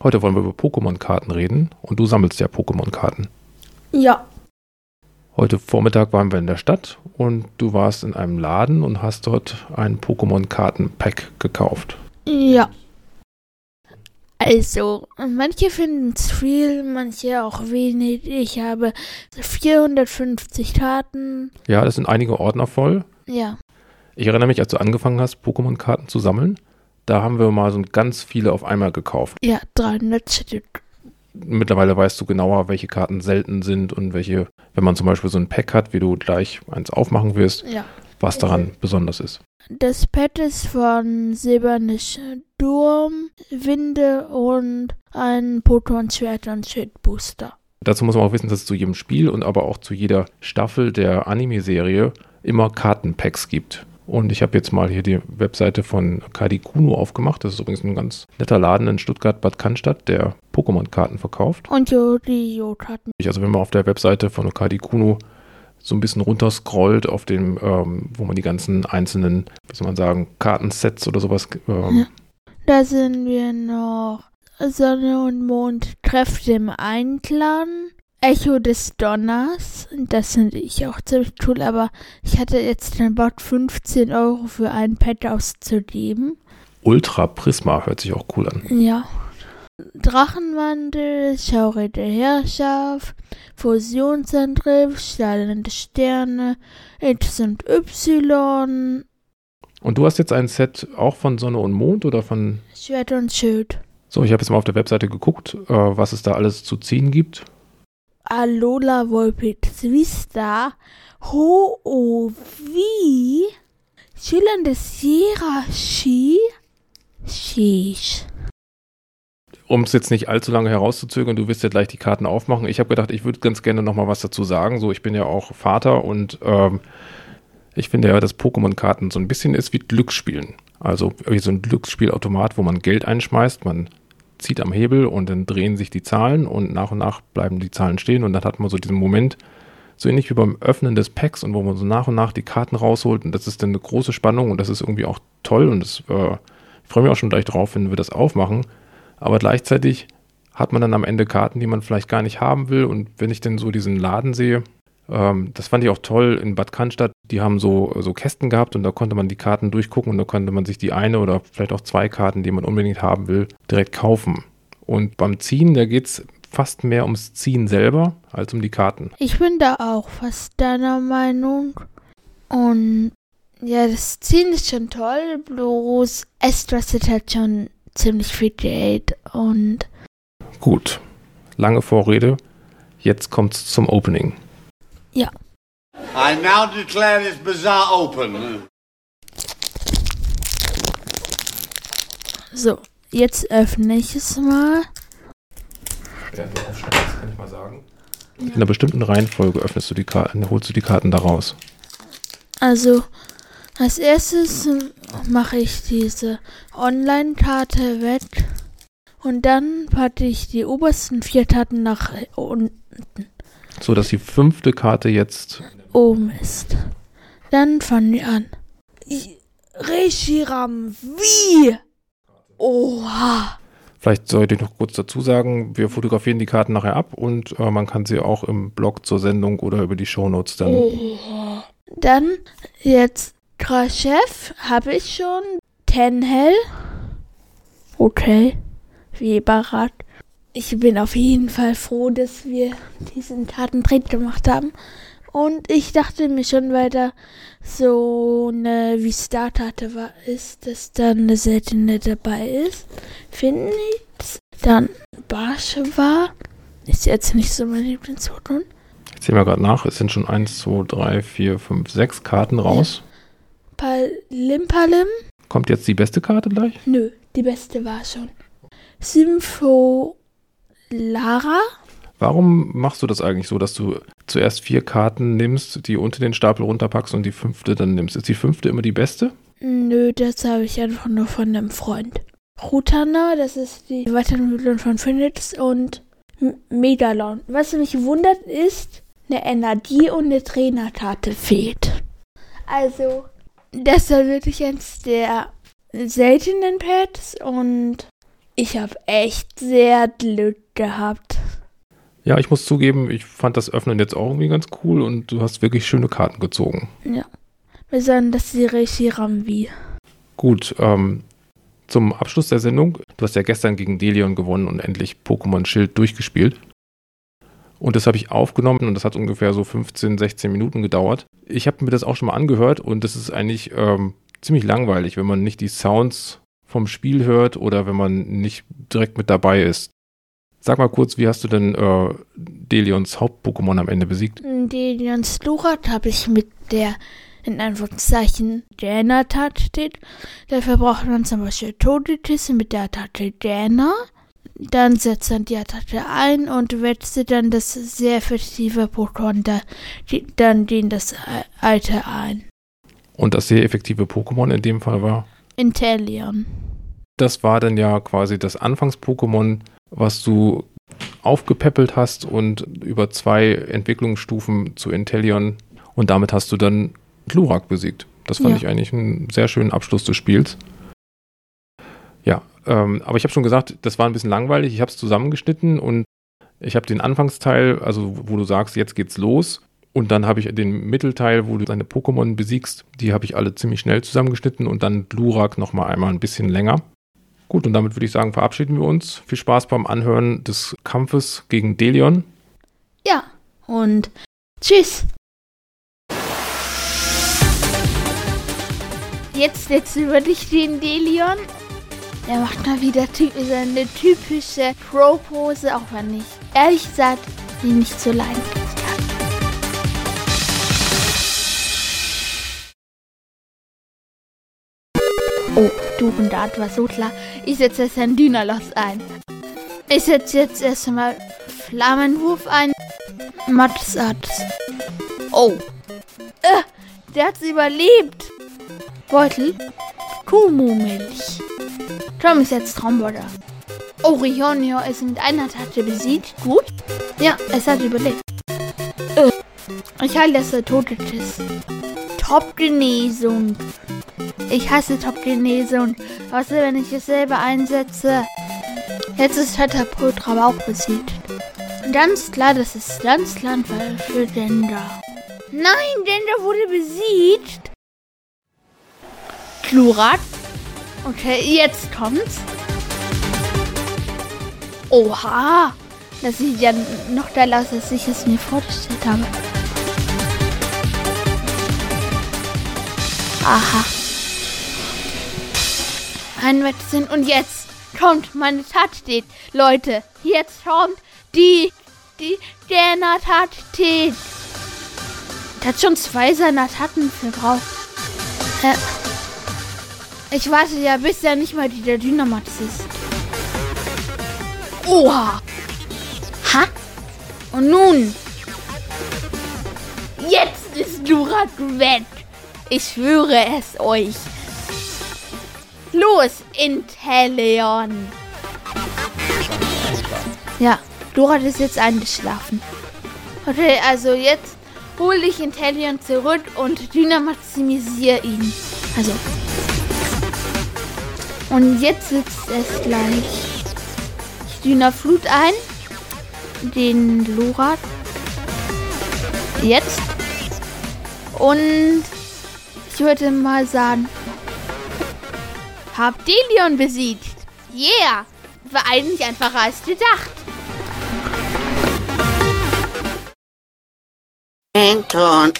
Heute wollen wir über Pokémon-Karten reden und du sammelst ja Pokémon-Karten. Ja. Heute Vormittag waren wir in der Stadt und du warst in einem Laden und hast dort ein Pokémon-Karten-Pack gekauft. Ja. Also, manche finden es viel, manche auch wenig. Ich habe 450 Karten. Ja, das sind einige Ordner voll. Ja. Ich erinnere mich, als du angefangen hast, Pokémon-Karten zu sammeln. Da haben wir mal so ganz viele auf einmal gekauft. Ja, 300 Stück. Mittlerweile weißt du genauer, welche Karten selten sind und welche, wenn man zum Beispiel so ein Pack hat, wie du gleich eins aufmachen wirst, Ja. was daran besonders ist. Das Pad ist von Silberne Sturm, Winde und ein Pokémon-Schwert und Schildbooster. Dazu muss man auch wissen, dass es zu jedem Spiel und aber auch zu jeder Staffel der Anime-Serie immer Kartenpacks gibt. Und ich habe jetzt mal hier die Webseite von Kadikuno aufgemacht. Das ist übrigens ein ganz netter Laden in Stuttgart-Bad Cannstatt, der Pokémon-Karten verkauft. Und Yu-Gi-Oh-Karten. Also wenn man auf der Webseite von Kadikuno so ein bisschen runterscrollt auf dem, ähm, wo man die ganzen einzelnen, wie soll man sagen, Kartensets oder sowas ähm. Da sind wir noch Sonne und Mond trefft im Einklang. Echo des Donners. Das finde ich auch ziemlich cool, aber ich hatte jetzt den Bot 15 Euro für ein Pad auszugeben. Ultra Prisma hört sich auch cool an. Ja. Drachenwandel, Schaure der Herrschaft, Fusionsangriff, strahlende Sterne, X und Y, Und du hast jetzt ein Set auch von Sonne und Mond oder von Schwert und Schild. So, ich habe jetzt mal auf der Webseite geguckt, äh, was es da alles zu ziehen gibt. Alola Volpix Vista, Ho O Vi, Schillerndes Hierarchie, Sheesh. Um es jetzt nicht allzu lange herauszuzögern, du wirst ja gleich die Karten aufmachen. Ich habe gedacht, ich würde ganz gerne noch mal was dazu sagen. So, ich bin ja auch Vater und ähm, ich finde ja, dass Pokémon-Karten so ein bisschen ist wie Glücksspielen. Also wie so ein Glücksspielautomat, wo man Geld einschmeißt, man zieht am Hebel und dann drehen sich die Zahlen und nach und nach bleiben die Zahlen stehen. Und dann hat man so diesen Moment, so ähnlich wie beim Öffnen des Packs und wo man so nach und nach die Karten rausholt. Und das ist dann eine große Spannung und das ist irgendwie auch toll. Und das, äh, ich freue mich auch schon gleich drauf, wenn wir das aufmachen. Aber gleichzeitig hat man dann am Ende Karten, die man vielleicht gar nicht haben will. Und wenn ich dann so diesen Laden sehe, ähm, das fand ich auch toll in Bad Cannstatt. Die haben so, so Kästen gehabt und da konnte man die Karten durchgucken und da konnte man sich die eine oder vielleicht auch zwei Karten, die man unbedingt haben will, direkt kaufen. Und beim Ziehen, da geht es fast mehr ums Ziehen selber als um die Karten. Ich bin da auch fast deiner Meinung. Und ja, das Ziehen ist schon toll, bloß es kostet halt schon ziemlich viel Geld. Und Gut, lange Vorrede. Jetzt kommt's zum Opening. Ja, I now declare this bazaar open. so, jetzt öffne ich es mal. Kann ich mal sagen. In einer bestimmten Reihenfolge öffnest du die Karten, holst du die Karten da raus. Also, als erstes mache ich diese Online-Karte weg. Und dann packe ich die obersten vier Karten nach unten. So dass die fünfte Karte jetzt oben ist. Dann fangen wir an. Reshiram, wie? Oha. Vielleicht sollte ich noch kurz dazu sagen, wir fotografieren die Karten nachher ab und äh, man kann sie auch im Blog zur Sendung oder über die Shownotes dann. Oha. Dann jetzt Kraschef habe ich schon. Tenhel. Okay. Wie überrascht. Ich bin auf jeden Fall froh, dass wir diesen Kartentrick gemacht haben. Und ich dachte mir schon weiter, so eine wie Startkarte war, ist, dass da eine seltene dabei ist. Finde ich. Dann Barsche war. Ist jetzt nicht so mein Lieblingsfoto. Ich zähle mal gerade nach, es sind schon 1, 2, 3, 4, 5, 6 Karten raus. Palimpalim? Kommt jetzt die beste Karte gleich? Nö, die beste war schon. Sympho Lara? Warum machst du das eigentlich so, dass du zuerst vier Karten nimmst, die unter den Stapel runterpackst und die fünfte dann nimmst? Ist die fünfte immer die beste? Nö, das habe ich einfach nur von einem Freund. Rutana, das ist die Weiterentwicklung von Phoenix und M Megalon. Was mich wundert ist, eine Energie und eine Trainerkarte fehlt. Also, das war wirklich eins der seltenen Pads und Ich habe echt sehr Glück gehabt. Ja, ich muss zugeben, ich fand das Öffnen jetzt auch irgendwie ganz cool und du hast wirklich schöne Karten gezogen. Ja. Besonders die Reshirambi. Gut, ähm, zum Abschluss der Sendung. Du hast ja gestern gegen Delion gewonnen und endlich Pokémon Schild durchgespielt. Und das habe ich aufgenommen und das hat ungefähr so 15, 16 Minuten gedauert. Ich habe mir das auch schon mal angehört und das ist eigentlich ähm, ziemlich langweilig, wenn man nicht die Sounds vom Spiel hört oder wenn man nicht direkt mit dabei ist. Sag mal kurz, wie hast du denn äh, Delions Haupt-Pokémon am Ende besiegt? Delions Lurat habe ich mit der in Anführungszeichen Däner-Taktik. Dafür braucht man zum Beispiel Todetis mit der Taktik Däner. Dann setzt man die Attacke ein und wechselt dann das sehr effektive Pokémon da, die, dann den das alte ein. Und das sehr effektive Pokémon in dem Fall war? Intellion. Das war dann ja quasi das Anfangs-Pokémon, was du aufgepäppelt hast und über zwei Entwicklungsstufen zu Intellion und damit hast du dann Glurak besiegt. Das fand Ja. ich eigentlich einen sehr schönen Abschluss des Spiels. Ja, ähm, aber ich habe schon gesagt, das war ein bisschen langweilig. Ich habe es zusammengeschnitten und ich habe den Anfangsteil, also wo du sagst, jetzt geht's los. Und dann habe ich den Mittelteil, wo du deine Pokémon besiegst, die habe ich alle ziemlich schnell zusammengeschnitten und dann Glurak nochmal einmal ein bisschen länger. Gut, und damit würde ich sagen, verabschieden wir uns. Viel Spaß beim Anhören des Kampfes gegen Delion. Ja, und tschüss. Jetzt jetzt über dich den Delion. Er macht mal wieder seine typische Pro-Pose, auch wenn ich ehrlich gesagt die nicht so leiden Oh, du und Dart war so klar. Ich setze jetzt ein Dynalos ein. Ich setze jetzt erstmal Flammenwurf ein. Matsatz. Oh. Äh, der hat's überlebt. Beutel. Kumu-Milch. Tom ist jetzt Traumborder. Oh, Rionio ist mit einer Tatte besiegt. Gut. Ja, es hat überlebt. Äh, ich halte das der tote Tiss. Top-Genesung. Ich hasse Top-Genesung. Was, wenn ich es selber einsetze? Jetzt ist Tatapult aber auch besiegt. Ganz klar, das ist ganz klar ein Fall für Dender. Nein, Dender wurde besiegt. Klurat. Okay, jetzt kommt's. Oha. Das sieht ja noch geiler aus, als ich es mir vorgestellt habe. Aha. Einwechseln und jetzt kommt meine Taktik. Leute, jetzt kommt die, die, der Taktik. Der hat schon zwei seiner Taten verbraucht. Äh, ich warte ja, bis er nicht mal die der Dynamax ist. Oha. Ha? Und nun? Jetzt ist Durat weg. Ich schwöre es euch. Los, Intellion. Ja, Dorat ist jetzt eingeschlafen. Okay, also jetzt hole ich Intellion zurück und dynamaximisiere ihn. Also. Und jetzt sitzt es gleich. Ich Dynaflut ein. Den Lorat. Jetzt. Und ich würde mal sagen, hab Delion besiegt. Yeah! War eigentlich einfacher als gedacht. Anton.